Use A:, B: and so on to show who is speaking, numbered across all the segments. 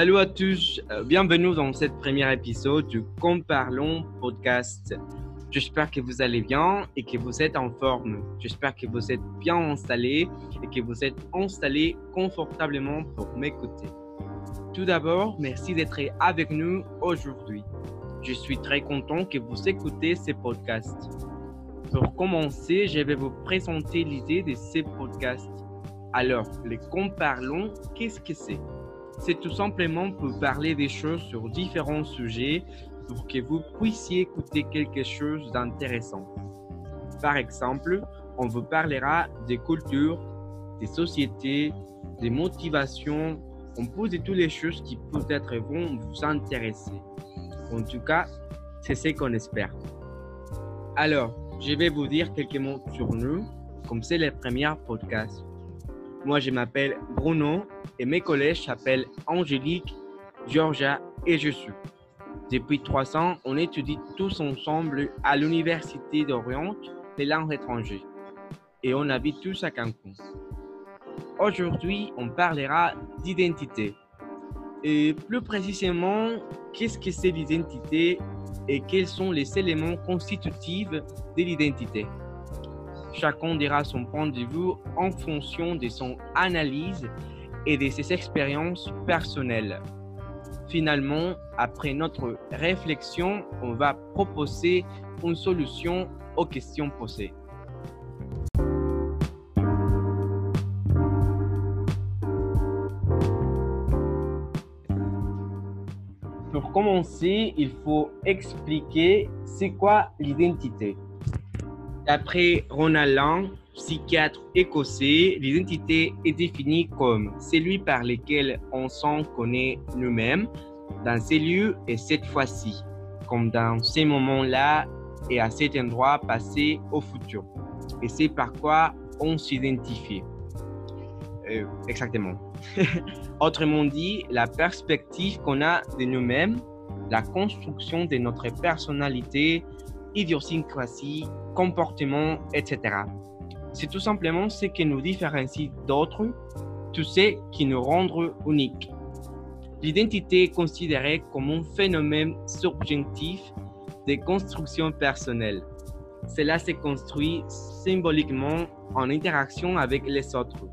A: Salut à tous, euh, bienvenue dans ce premier épisode du Comparlons podcast. J'espère que vous allez bien et que vous êtes en forme. J'espère que vous êtes bien installés et que vous êtes installés confortablement pour m'écouter. Tout d'abord, merci d'être avec nous aujourd'hui. Je suis très content que vous écoutez ce podcast. Pour commencer, je vais vous présenter l'idée de ce podcast. Alors, les Comparlons, qu'est-ce que c'est? C'est tout simplement pour parler des choses sur différents sujets pour que vous puissiez écouter quelque chose d'intéressant. Par exemple, on vous parlera des cultures, des sociétés, des motivations, on pose toutes les choses qui peut-être vont vous intéresser. En tout cas, c'est ce qu'on espère. Alors, je vais vous dire quelques mots sur nous, comme c'est le premier podcast. Moi, je m'appelle Bruno et mes collègues s'appellent Angélique, Georgia et je suis. Depuis trois ans, on étudie tous ensemble à l'Université d'Orient les langues étrangères et on habite tous à Cancun. Aujourd'hui, on parlera d'identité. Et plus précisément, qu'est-ce que c'est l'identité et quels sont les éléments constitutifs de l'identité. Chacun dira son point de vue en fonction de son analyse et de ses expériences personnelles. Finalement, après notre réflexion, on va proposer une solution aux questions posées. Pour commencer, il faut expliquer c'est quoi l'identité. D'après Ronald Lang, psychiatre écossais, l'identité est définie comme celui par lequel on s'en connaît nous-mêmes dans ces lieux et cette fois-ci, comme dans ces moments-là et à cet endroit passé au futur. Et c'est par quoi on s'identifie. Euh, exactement. Autrement dit, la perspective qu'on a de nous-mêmes, la construction de notre personnalité, idiosyncrasie, comportement, etc. C'est tout simplement ce qui nous différencie d'autres, tout ce qui nous rend uniques. L'identité est considérée comme un phénomène subjectif de construction personnelle. Cela se construit symboliquement en interaction avec les autres.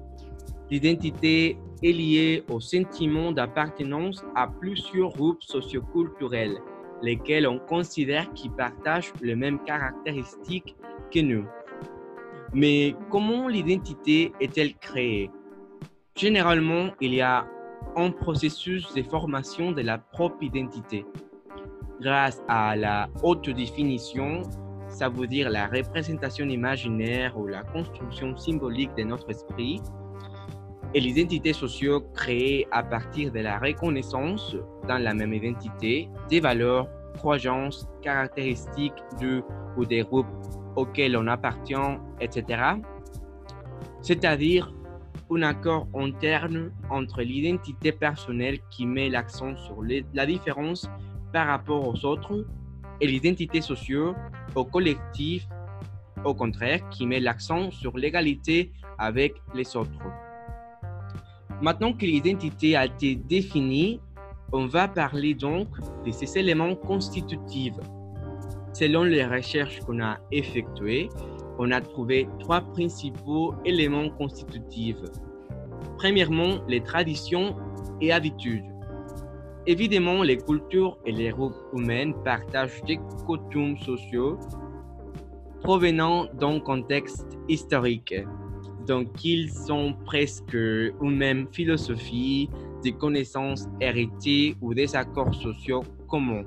A: L'identité est liée au sentiment d'appartenance à plusieurs groupes socioculturels lesquels on considère qu'ils partagent les mêmes caractéristiques que nous. Mais comment l'identité est-elle créée? Généralement, il y a un processus de formation de la propre identité. Grâce à la haute définition, ça veut dire la représentation imaginaire ou la construction symbolique de notre esprit, et l'identité sociale créée à partir de la reconnaissance dans la même identité des valeurs, croyances, caractéristiques de ou des groupes auxquels on appartient, etc. C'est-à-dire un accord interne entre l'identité personnelle qui met l'accent sur la différence par rapport aux autres et l'identité sociale au collectif, au contraire, qui met l'accent sur l'égalité avec les autres. Maintenant que l'identité a été définie, on va parler donc de ces éléments constitutifs. Selon les recherches qu'on a effectuées, on a trouvé trois principaux éléments constitutifs. Premièrement, les traditions et habitudes. Évidemment, les cultures et les groupes humains partagent des coutumes sociaux provenant d'un contexte historique. Donc, ils sont presque une même philosophie, des connaissances héritées ou des accords sociaux communs.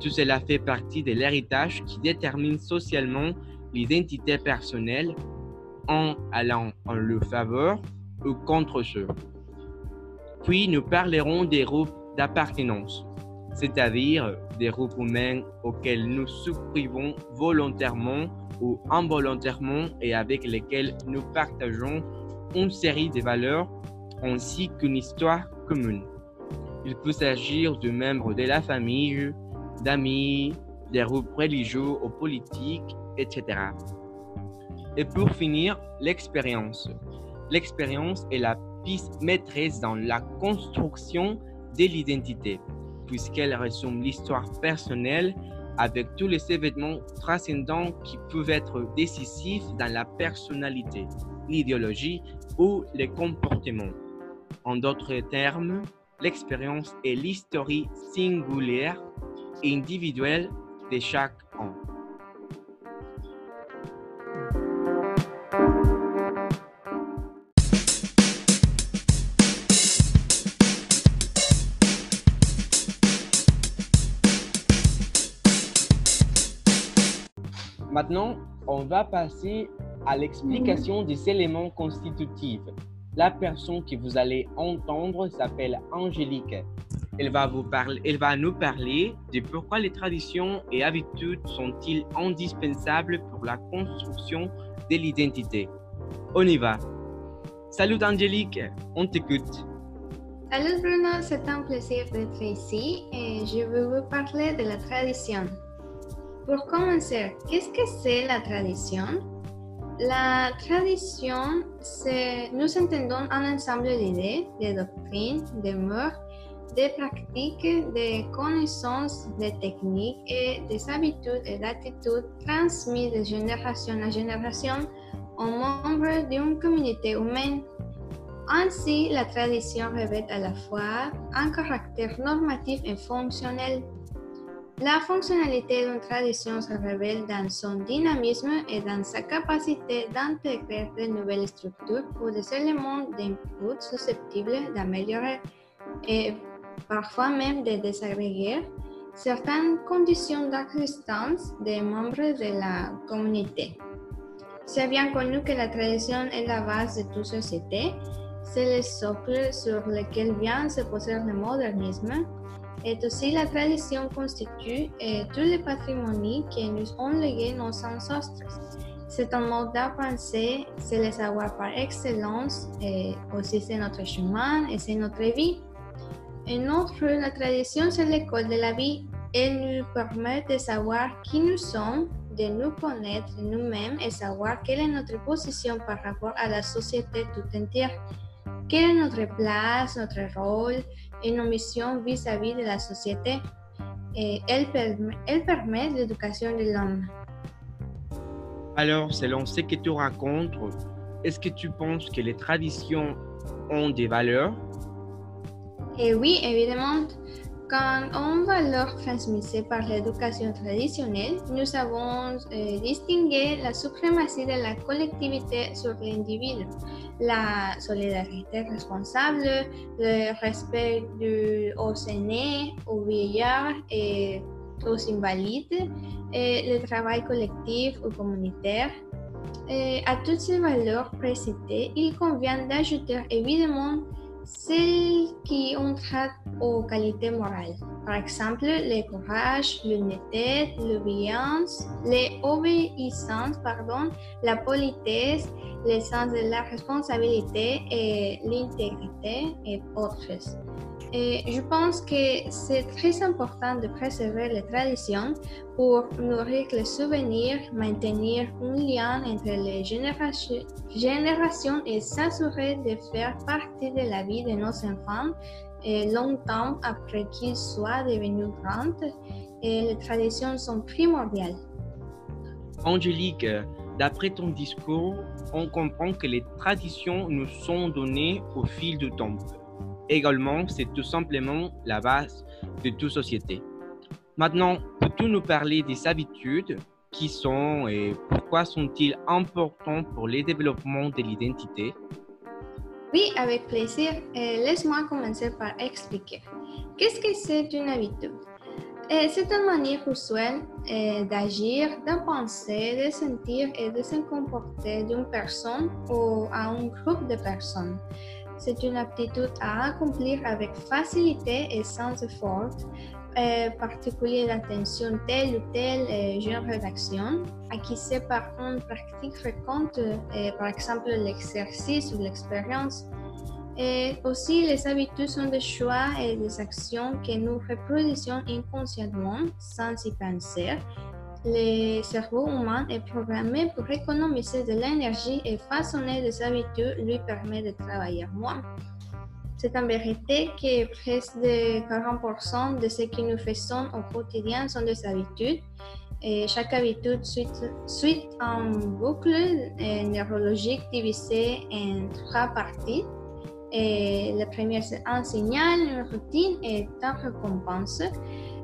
A: Tout cela fait partie de l'héritage qui détermine socialement l'identité personnelle en allant en leur faveur ou contre ceux. Puis nous parlerons des groupes d'appartenance, c'est-à-dire des groupes humains auxquels nous souscrivons volontairement ou involontairement et avec lesquels nous partageons une série de valeurs ainsi qu'une histoire commune. Il peut s'agir de membres de la famille, d'amis, des groupes religieux ou politiques, etc. Et pour finir, l'expérience. L'expérience est la piste maîtresse dans la construction de l'identité, puisqu'elle résume l'histoire personnelle avec tous les événements transcendants qui peuvent être décisifs dans la personnalité, l'idéologie ou les comportements. En d'autres termes, l'expérience est l'histoire singulière et individuelle de chaque homme. Maintenant, on va passer à l'explication des éléments constitutifs. La personne que vous allez entendre s'appelle Angélique. Elle va, vous parler, elle va nous parler de pourquoi les traditions et habitudes sont-ils indispensables pour la construction de l'identité. On y va. Salut Angélique, on t'écoute.
B: Salut Bruno, c'est un plaisir d'être ici et je veux vous parler de la tradition. Pour commencer, qu'est-ce que c'est la tradition La tradition, c'est, nous entendons un ensemble d'idées, de doctrines, de mœurs, de pratiques, de connaissances, de techniques et des habitudes et d'attitudes transmises de génération en génération aux membres d'une communauté humaine. Ainsi, la tradition revêt à la fois un caractère normatif et fonctionnel. La fonctionnalité d'une tradition se révèle dans son dynamisme et dans sa capacité d'intégrer de nouvelles structures ou des éléments d'input susceptibles d'améliorer et parfois même de désagréger certaines conditions d'existence des membres de la communauté. C'est bien connu que la tradition est la base de toute société. C'est le socle sur lequel vient se poser le modernisme et aussi, la tradition constitue euh, tout le patrimoine que nous ont légué nos ancêtres. C'est un mode d'apprentissage, c'est le savoir par excellence, et aussi c'est notre chemin et c'est notre vie. Et notre, la tradition, c'est l'école de la vie. Elle nous permet de savoir qui nous sommes, de nous connaître nous-mêmes et savoir quelle est notre position par rapport à la société tout entière. Quelle est notre place, notre rôle et nos missions vis-à-vis de la société? Et elle, permet, elle permet l'éducation de l'homme.
A: Alors, selon ce que tu racontes, est-ce que tu penses que les traditions ont des valeurs?
B: Et oui, évidemment. Quand on valeur transmise par l'éducation traditionnelle, nous avons euh, distingué la suprématie de la collectivité sur l'individu, la solidarité responsable, le respect du, aux aînés, aux vieillards et aux invalides, le travail collectif ou communautaire. Et à toutes ces valeurs précitées, il convient d'ajouter évidemment celles qui ont trait aux qualités morales. Par exemple, le courage, l'honnêteté, l'obéissance, l'obéissance, pardon, la politesse, le sens de la responsabilité et l'intégrité et autres. Et je pense que c'est très important de préserver les traditions pour nourrir les souvenirs, maintenir un lien entre les générations, et s'assurer de faire partie de la vie de nos enfants et longtemps après qu'ils soient devenus grands. Et les traditions sont primordiales.
A: Angélique, d'après ton discours, on comprend que les traditions nous sont données au fil du temps. Également, c'est tout simplement la base de toute société. Maintenant, peux-tu nous parler des habitudes qui sont et pourquoi sont-ils importants pour le développement de l'identité?
B: Oui, avec plaisir. Laisse-moi commencer par expliquer. Qu'est-ce que c'est une habitude? C'est une manière usuelle d'agir, de penser, de sentir et de se comporter d'une personne ou à un groupe de personnes. C'est une aptitude à accomplir avec facilité et sans effort, euh, particulier d'attention telle ou telle euh, genre d'action, acquise par une pratique fréquente, euh, par exemple l'exercice ou l'expérience. Et aussi, les habitudes sont des choix et des actions que nous reproduisons inconsciemment sans y penser le cerveau humain est programmé pour économiser de l'énergie et façonner des habitudes lui permet de travailler moins. C'est en vérité que presque de 40% de ce que nous faisons au quotidien sont des habitudes. Et chaque habitude suit, suit un boucle neurologique divisée en trois parties. Et la première, c'est un signal, une routine et une récompense.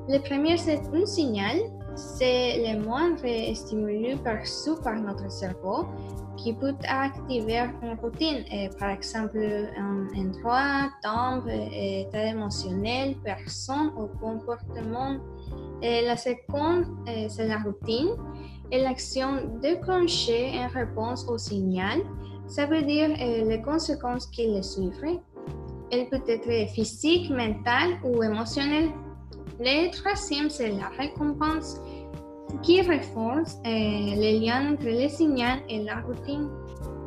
B: Le premier, c'est un signal. C'est le moindre stimulus perçu par notre cerveau qui peut activer une routine, par exemple un endroit, temps, état émotionnel, personne ou comportement. Et la seconde, c'est la routine et l'action déclenchée en réponse au signal. Ça veut dire les conséquences qui le suivent. Elle peut être physique, mentale ou émotionnelle. Le troisième, c'est la récompense qui renforce euh, les liens entre le signal et la routine.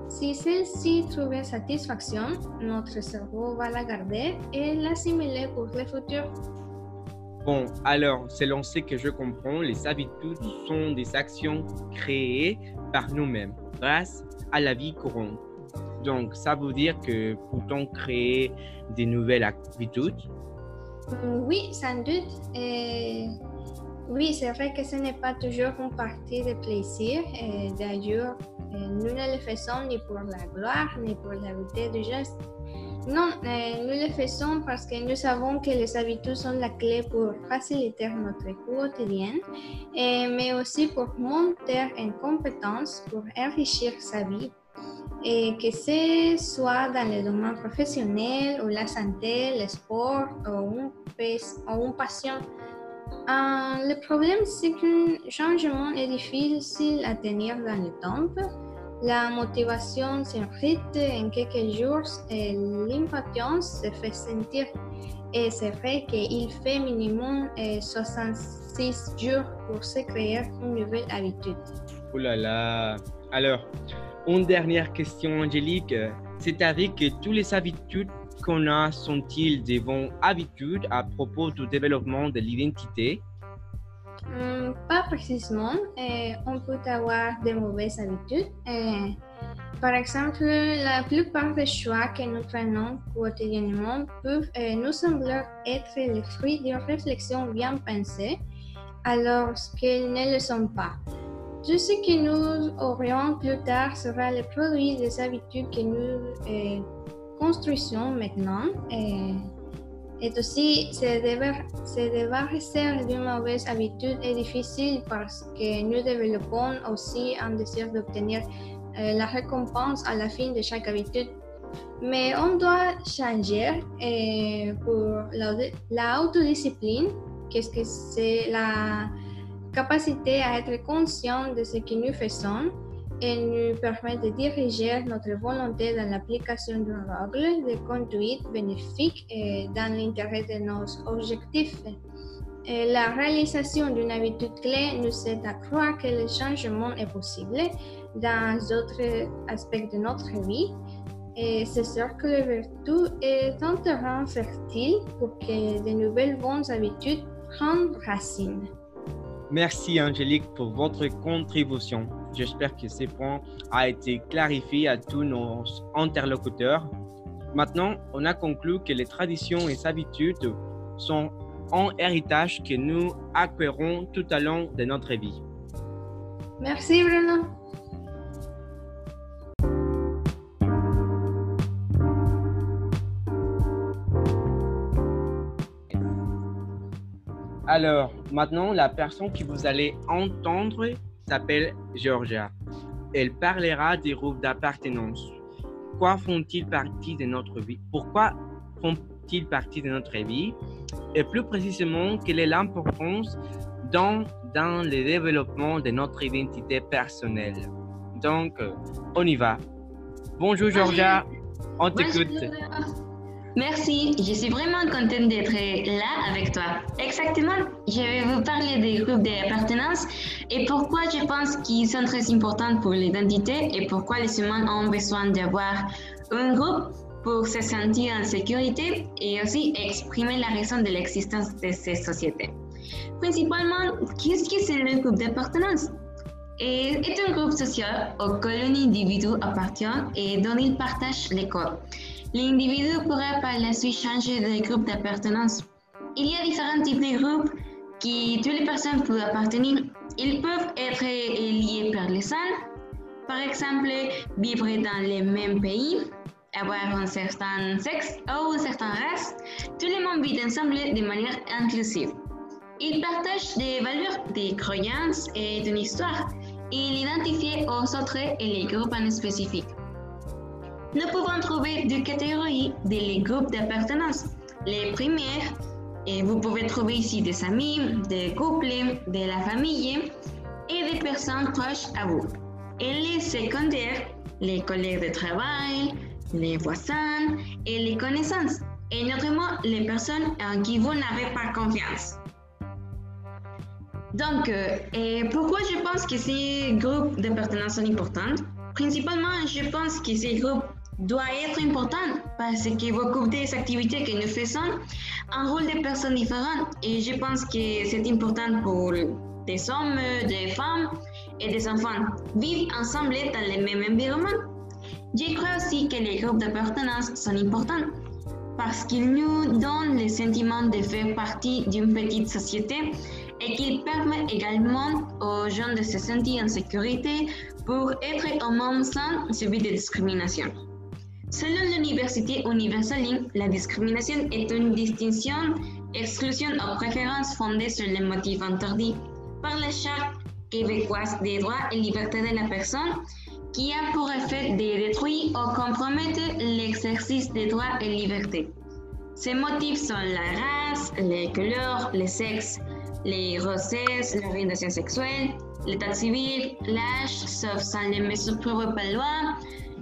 B: Si celle-ci trouve satisfaction, notre cerveau va la garder et l'assimiler pour le futur.
A: Bon, alors, selon ce que je comprends, les habitudes sont des actions créées par nous-mêmes grâce à la vie courante. Donc, ça veut dire que peut-on créer des nouvelles habitudes?
B: Oui, sans doute. Oui, c'est vrai que ce n'est pas toujours une partie de plaisir. D'ailleurs, nous ne le faisons ni pour la gloire, ni pour la beauté du geste. Non, nous le faisons parce que nous savons que les habitudes sont la clé pour faciliter notre vie quotidienne, mais aussi pour monter en compétence, pour enrichir sa vie. Et que ce soit dans le domaine professionnel ou la santé, le sport ou une passion. Euh, le problème, c'est qu'un changement est difficile à tenir dans le temps. La motivation s'effrite en quelques jours et l'impatience se fait sentir. Et c'est vrai qu'il fait minimum 66 jours pour se créer une nouvelle habitude.
A: Oh là là! Alors, une dernière question, Angélique. C'est avec que toutes les habitudes qu'on a sont-ils des bonnes habitudes à propos du développement de l'identité?
B: Hmm, Pas précisément. on peut avoir de mauvaises habitudes. par exemple, la plupart des choix que nous prenons quotidiennement peuvent nous sembler être le fruit d'une réflexion bien pensée, alors qu'elles ne le sont pas. Tout ce que nous aurions plus tard sera le produit des habitudes que nous construction maintenant. Et, aussi, se, débarrasser d'une mauvaise habitude est difficile parce que nous développons aussi un désir d'obtenir euh, la récompense à la fin de chaque habitude. Mais on doit changer pour l'autodiscipline, qu'est-ce que c'est la capacité à être conscient de ce que nous faisons elle nous permet de diriger notre volonté dans l'application d'une règle de conduite bénéfique et dans l'intérêt de nos objectifs. la réalisation d'une habitude clé nous aide à croire que le changement est possible dans d'autres aspects de notre vie. Et c'est sûr que le vertu est un terrain fertile pour que de nouvelles bonnes habitudes prennent racine.
A: Merci Angélique pour votre contribution. J'espère que ces points ont été clarifiés à tous nos interlocuteurs. Maintenant, on a conclu que les traditions et habitudes sont un héritage que nous acquérons tout au long de notre vie.
B: Merci Bruno.
A: Alors, maintenant, la personne que vous allez entendre s'appelle Georgia. Elle parlera des groupes d'appartenance. Quoi font-ils partie de notre vie? Pourquoi font-ils partie de notre vie? Et plus précisément, quelle est l'importance dans, dans le développement de notre identité personnelle? Donc, on y va. Bonjour Georgia, on t'écoute.
C: Merci, je suis vraiment contente d'être là avec toi. Exactement, je vais vous parler des groupes d'appartenance et pourquoi je pense qu'ils sont très importants pour l'identité et pourquoi les humains ont besoin d'avoir un groupe pour se sentir en sécurité et aussi exprimer la raison de l'existence de ces sociétés. Principalement, qu'est-ce que c'est le groupe d'appartenance? Est un groupe social auquel un individu appartient et dont il partage les codes l'individu pourrait par la suite changer de groupe d'appartenance. Il y a différents types de groupes qui toutes les personnes peuvent appartenir. Ils peuvent être liés par les sang, par exemple, vivre dans les mêmes pays, avoir un certain sexe ou une certaine race. Tout le monde vit ensemble de manière inclusive. Ils partagent des valeurs, des croyances et une histoire. Ils identifient aux autres et les groupes en spécifique. Nous pouvons trouver deux catégories de groupes d'appartenance. Les premières, et vous pouvez trouver ici des amis, des couples, de la famille et des personnes proches à vous. Et les secondaires, les collègues de travail, les voisins et les connaissances, et notamment les personnes en qui vous n'avez pas confiance. Donc, euh, pourquoi je pense que ces groupes d'appartenance sont importants? Principalement, je pense que ces groupes doivent être importants parce qu'ils beaucoup des activités que nous faisons un rôle de personnes différentes. Et je pense que c'est important pour des hommes, des femmes et des enfants vivre ensemble dans le même environnement. Je crois aussi que les groupes d'appartenance sont importants parce qu'ils nous donnent le sentiment de faire partie d'une petite société et qu'ils permettent également aux gens de se sentir en sécurité pour être un monde sans subir de discrimination. Selon l'Université universelle, la discrimination est une distinction, exclusion ou préférence fondée sur les motifs interdits par la Charte québécoise des droits et libertés de la personne qui a pour effet de détruire ou compromettre l'exercice des droits et libertés. Ces motifs sont la race, les couleurs, le sexe, les grossesses, l'orientation sexuelle, l'état civil, l'âge, sauf sans les mesures prévues par loi,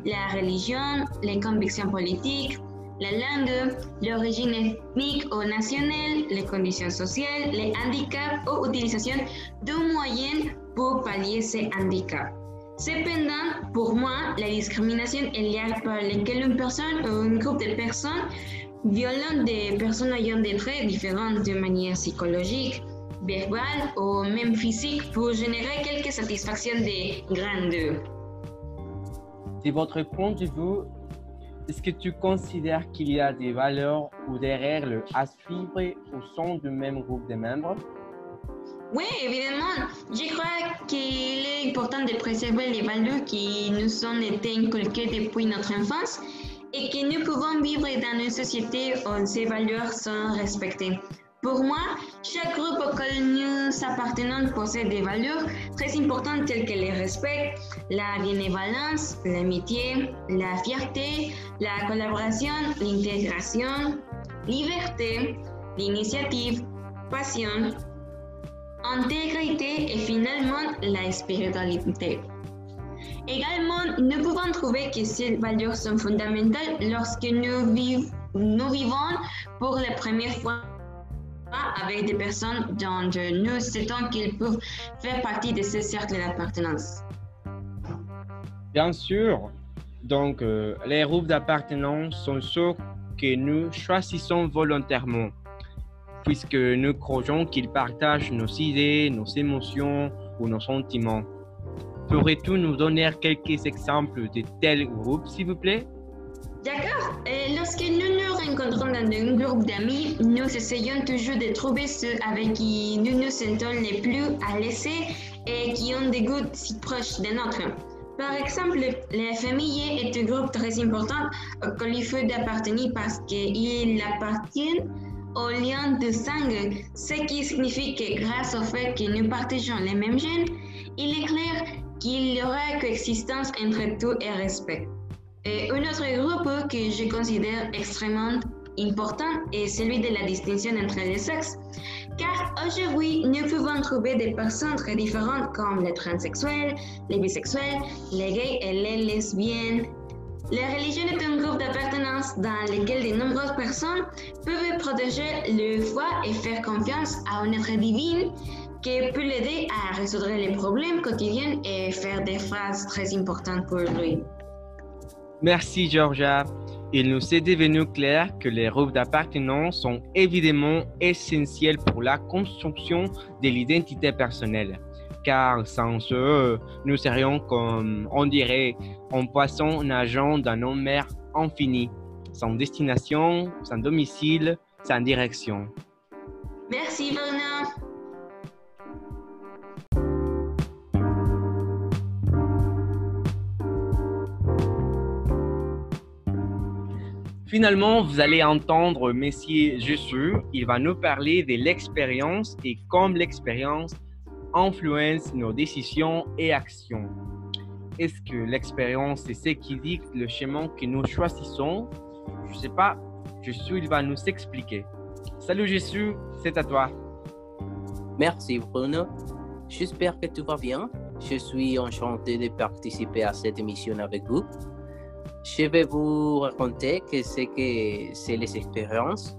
C: la religion, les convictions politiques, la langue, l'origine ethnique ou nationale, les conditions sociales, les handicaps ou utilisation d'un moyen pour pallier ces handicaps. Cependant, pour moi, la discrimination est liée par laquelle une personne ou un groupe de personnes violent des personnes ayant des traits différents de manière psychologique, verbal ou même physique pour générer quelques satisfactions de grandeur.
A: De votre point de vue, est-ce que tu considères qu'il y a des valeurs ou des règles à suivre au sein du même groupe de membres?
C: Oui, évidemment. Je crois qu'il est important de préserver les valeurs qui nous ont été inculquées depuis notre enfance et que nous pouvons vivre dans une société où ces valeurs sont respectées. Pour moi, chaque groupe auquel nous appartenons possède des valeurs très importantes telles que le respect, la bénévolence, l'amitié, la fierté, la collaboration, l'intégration, liberté, l'initiative, passion, intégrité et finalement la spiritualité. Également, nous pouvons trouver que ces valeurs sont fondamentales lorsque nous vivons pour la première fois avec des personnes dont nous sentons qu'ils peuvent faire partie de ce cercle d'appartenance.
A: Bien sûr. Donc, euh, les groupes d'appartenance sont ceux que nous choisissons volontairement, puisque nous croyons qu'ils partagent nos idées, nos émotions ou nos sentiments. Pourrais-tu nous donner quelques exemples de tels groupes, s'il vous plaît?
C: D'accord. lorsque nous nous rencontrons dans un groupe d'amis, nous essayons toujours de trouver ceux avec qui nous nous sentons les plus à l'aise et qui ont des goûts si proches des nôtres. Par exemple, la famille est un groupe très important auquel il faut d'appartenir parce qu'il appartient au lien de sang, ce qui signifie que grâce au fait que nous partageons les mêmes gènes, il est clair qu'il y aura coexistence entre tout et respect. Et un autre groupe que je considère extrêmement important est celui de la distinction entre les sexes, car aujourd'hui nous pouvons trouver des personnes très différentes comme les transsexuels, les bisexuels, les gays et les lesbiennes. La religion est un groupe d'appartenance dans lequel de nombreuses personnes peuvent protéger leur foi et faire confiance à un être divin qui peut l'aider à résoudre les problèmes quotidiens et faire des phrases très importantes pour lui.
A: Merci Georgia. Il nous est devenu clair que les groupes d'appartenance sont évidemment essentiels pour la construction de l'identité personnelle, car sans eux, nous serions comme, on dirait, un poisson nageant dans une mer infinie. son destination, son domicile, sa direction.
C: Merci Bruno.
A: Finalement, vous allez entendre Monsieur Jésus. Il va nous parler de l'expérience et comme l'expérience influence nos décisions et actions. Est-ce que l'expérience c'est ce qui dicte le chemin que nous choisissons? Je ne sais pas. Jésus, il va nous expliquer. Salut Jésus, c'est à toi.
D: Merci Bruno. J'espère que tout va bien. Je suis enchanté de participer à cette émission avec vous. Je vais vous raconter que c'est que c'est les expériences.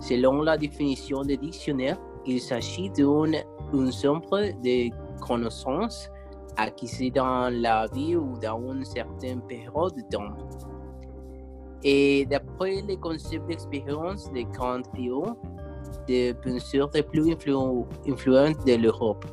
D: Selon la définition du dictionnaire, il s'agit d'une ensemble de connaissances acquises dans la vie ou dans une certaine période de temps. Et d'après les concepts d'expérience des grands pays, des penseurs les plus influents de l'Europe,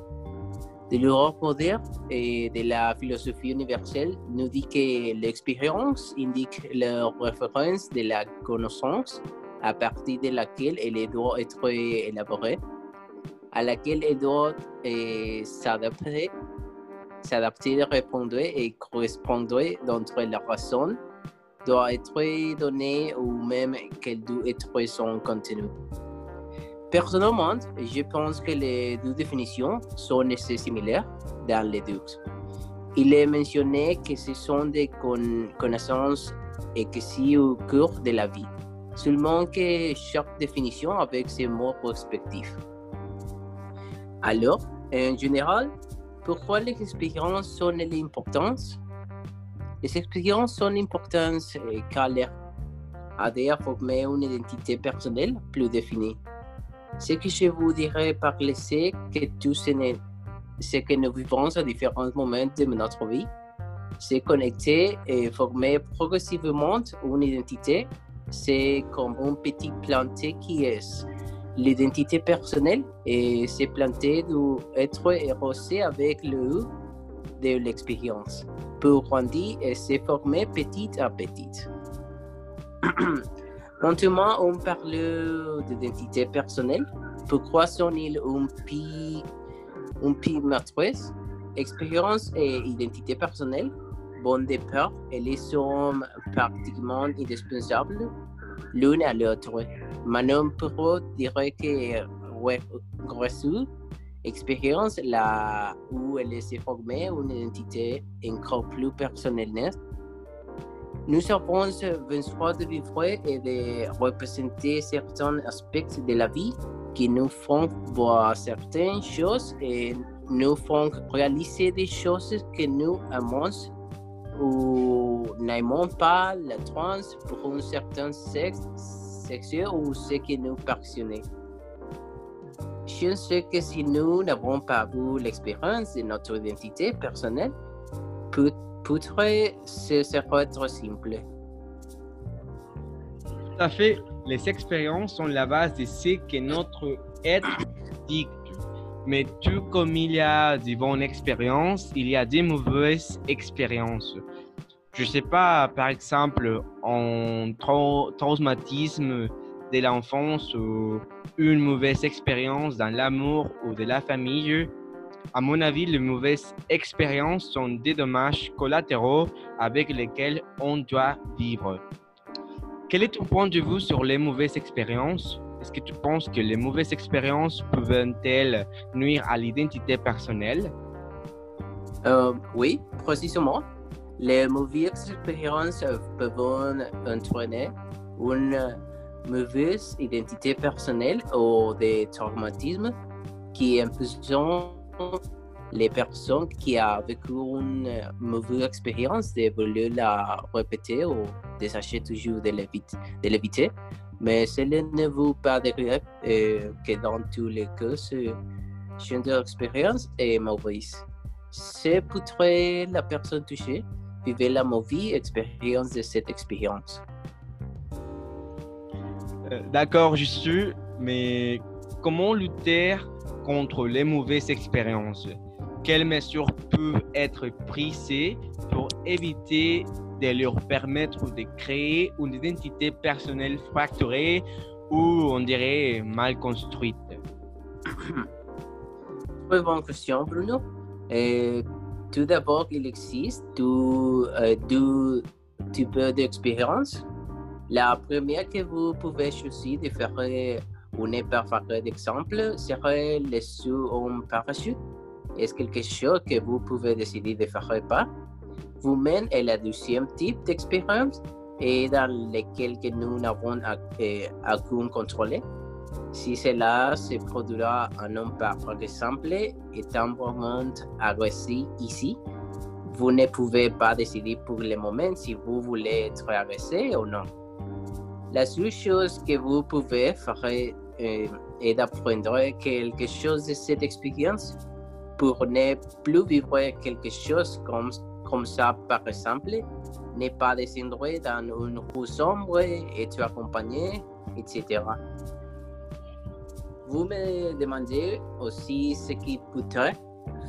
D: de l'Europe moderne et de la philosophie universelle nous dit que l'expérience indique la référence de la connaissance à partir de laquelle elle doit être élaborée, à laquelle elle doit eh, s'adapter, s'adapter, répondre et correspondre d'entre la raison doit être donnée ou même qu'elle doit être son contenu. Personnellement, je pense que les deux définitions sont assez similaires dans les deux. Il est mentionné que ce sont des connaissances si au cours de la vie, seulement que chaque définition avec ses mots respectifs. Alors, en général, pourquoi les expériences sont l'importance Les expériences sont importantes car elles aident à former une identité personnelle plus définie. Ce que je vous dirais par c'est que tout ce, que nous vivons à différents moments de notre vie, c'est connecter et former progressivement une identité. C'est comme un petit planté qui est l'identité personnelle et c'est planté doit être érosé avec le de l'expérience pour grandir et se former petit à petit. Lentement, on parle d'identité personnelle. Pourquoi sont-ils un petit, un petit matrice? Expérience et identité personnelle, bon départ, elles sont pratiquement indispensables l'une à l'autre. Maintenant, pour dire que reçu expérience là où elle s'est formée une identité encore plus personnelle nous avons besoin de vivre et de représenter certains aspects de la vie qui nous font voir certaines choses et nous font réaliser des choses que nous aimons ou n'aimons pas la trans pour un certain sexe, sexe ou ce qui nous passionne. Je sais que si nous n'avons pas eu l'expérience de notre identité personnelle, peut Poutre, ce serait trop simple.
A: Tout à fait. Les expériences sont la base de ce que notre être dicte. Mais tout comme il y a des bonnes expériences, il y a des mauvaises expériences. Je ne sais pas, par exemple, en traumatisme de l'enfance ou une mauvaise expérience dans l'amour ou de la famille, à mon avis, les mauvaises expériences sont des dommages collatéraux avec lesquels on doit vivre. Quel est ton point de vue sur les mauvaises expériences? Est-ce que tu penses que les mauvaises expériences peuvent-elles nuire à l'identité personnelle?
D: Euh, Oui, précisément. Les mauvaises expériences peuvent entraîner une mauvaise identité personnelle ou des traumatismes qui empêchent les personnes qui ont vécu une mauvaise expérience de vouloir la répéter ou de toujours de l'éviter. Mais cela ne veut pas dire euh, que dans tous les cas, ce genre d'expérience est mauvaise. C'est pour la personne touchée vivre la mauvaise expérience de cette expérience.
A: Euh, d'accord, je suis, mais comment lutter contre les mauvaises expériences Quelles mesures peuvent être prises pour éviter de leur permettre de créer une identité personnelle fracturée ou on dirait mal construite
D: Très bonne question, Bruno. Euh, tout d'abord, il existe euh, deux types d'expériences. La première que vous pouvez choisir de faire une parfaite d'exemple serait le saut en parachute? Est-ce quelque chose que vous pouvez décider de faire ou pas? Vous-même est le deuxième type d'expérience et dans lequel nous n'avons aucun contrôle. Si cela se produira en un par exemple étant vraiment agressé ici, vous ne pouvez pas décider pour le moment si vous voulez être agressé ou non. La seule chose que vous pouvez faire euh, est d'apprendre quelque chose de cette expérience pour ne plus vivre quelque chose comme, comme ça, par exemple, ne pas descendre dans une rue sombre, être accompagné, etc. Vous me demandez aussi ce qui pourrait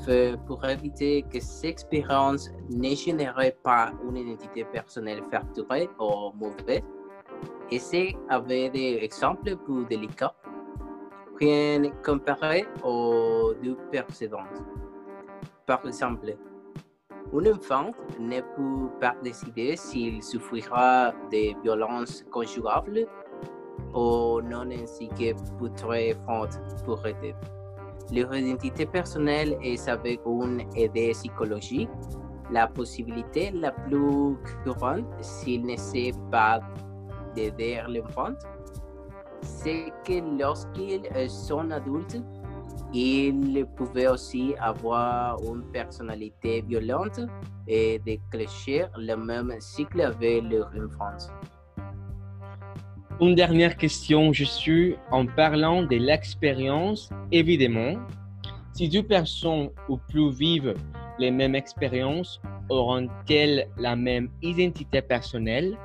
D: faire pour éviter que cette expérience ne génère pas une identité personnelle fracturée ou mauvaise. Essayez avec des exemples plus délicats rien comparé aux deux précédentes. Par exemple, un enfant ne peut pas décider s'il souffrira de violences conjugales ou non ainsi que pourrait fonte pour aider. Leur identité personnelle est avec une aide psychologique. La possibilité la plus courante, s'il ne sait pas d'aider l'enfant, c'est que lorsqu'ils sont adultes, ils pouvaient aussi avoir une personnalité violente et déclencher le même cycle avec leur enfance.
A: Une dernière question, je suis en parlant de l'expérience, évidemment. Si deux personnes ou plus vivent les mêmes expériences, auront-elles la même identité personnelle?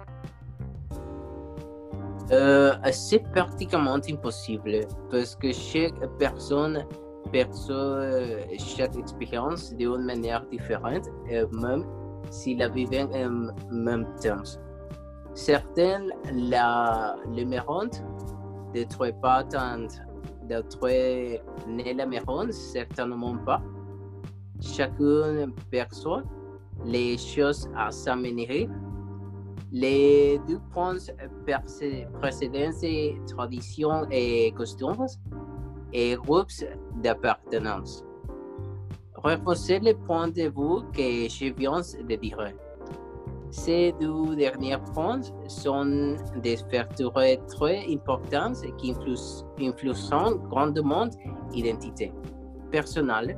D: Euh, c'est pratiquement impossible parce que chaque personne perçoit euh, chaque expérience d'une manière différente, même si la vivent en même temps. Certaines la mérite, d'autres pas tant, d'autres ne la certainement pas. Chacun perçoit les choses à sa manière les deux points précédents, traditions et costumes et groupes d'appartenance. Renforcer le point de vue que je viens de dire. Ces deux derniers points sont des facteurs très importants qui influencent grandement l'identité personnelle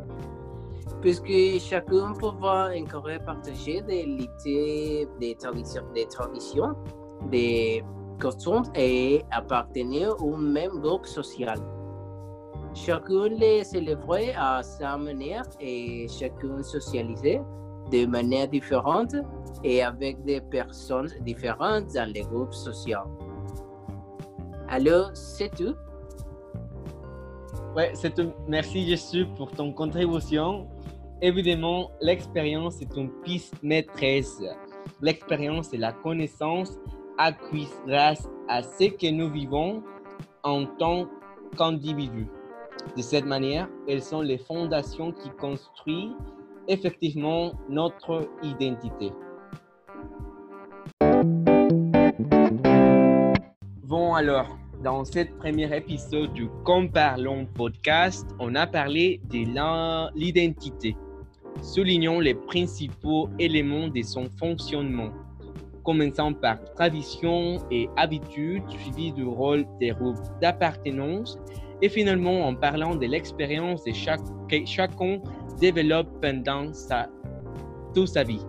D: puisque chacun pourra encore partager des idées, des traditions, des traditions, costumes et appartenir au même groupe social. Chacun les célébrait à sa manière et chacun socialisait de manière différente et avec des personnes différentes dans les groupes sociaux. Alors, c'est tout.
A: Ouais, c'est tout. Merci Jésus pour ton contribution. Évidemment, l'expérience est une piste maîtresse. L'expérience est la connaissance acquise grâce à ce que nous vivons en tant qu'individus. De cette manière, elles sont les fondations qui construisent effectivement notre identité. Bon alors, dans ce premier épisode du Comparlons podcast, on a parlé de l'identité. Soulignons les principaux éléments de son fonctionnement, commençant par tradition et habitude, suivi du rôle des groupes d'appartenance, et finalement en parlant de l'expérience que chacun développe pendant sa, toute sa vie.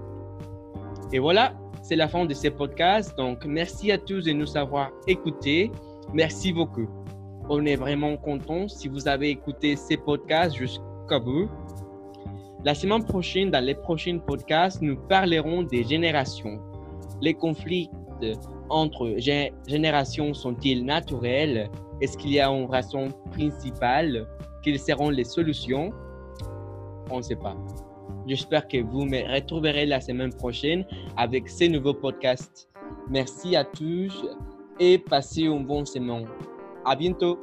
A: Et voilà, c'est la fin de ce podcast. Donc, merci à tous de nous avoir écoutés. Merci beaucoup. On est vraiment content si vous avez écouté ces podcasts jusqu'à bout. La semaine prochaine, dans les prochains podcasts, nous parlerons des générations. Les conflits entre générations sont-ils naturels? Est-ce qu'il y a une raison principale Quelles seront les solutions? On ne sait pas. J'espère que vous me retrouverez la semaine prochaine avec ces nouveaux podcasts. Merci à tous et passez une bonne semaine. À bientôt.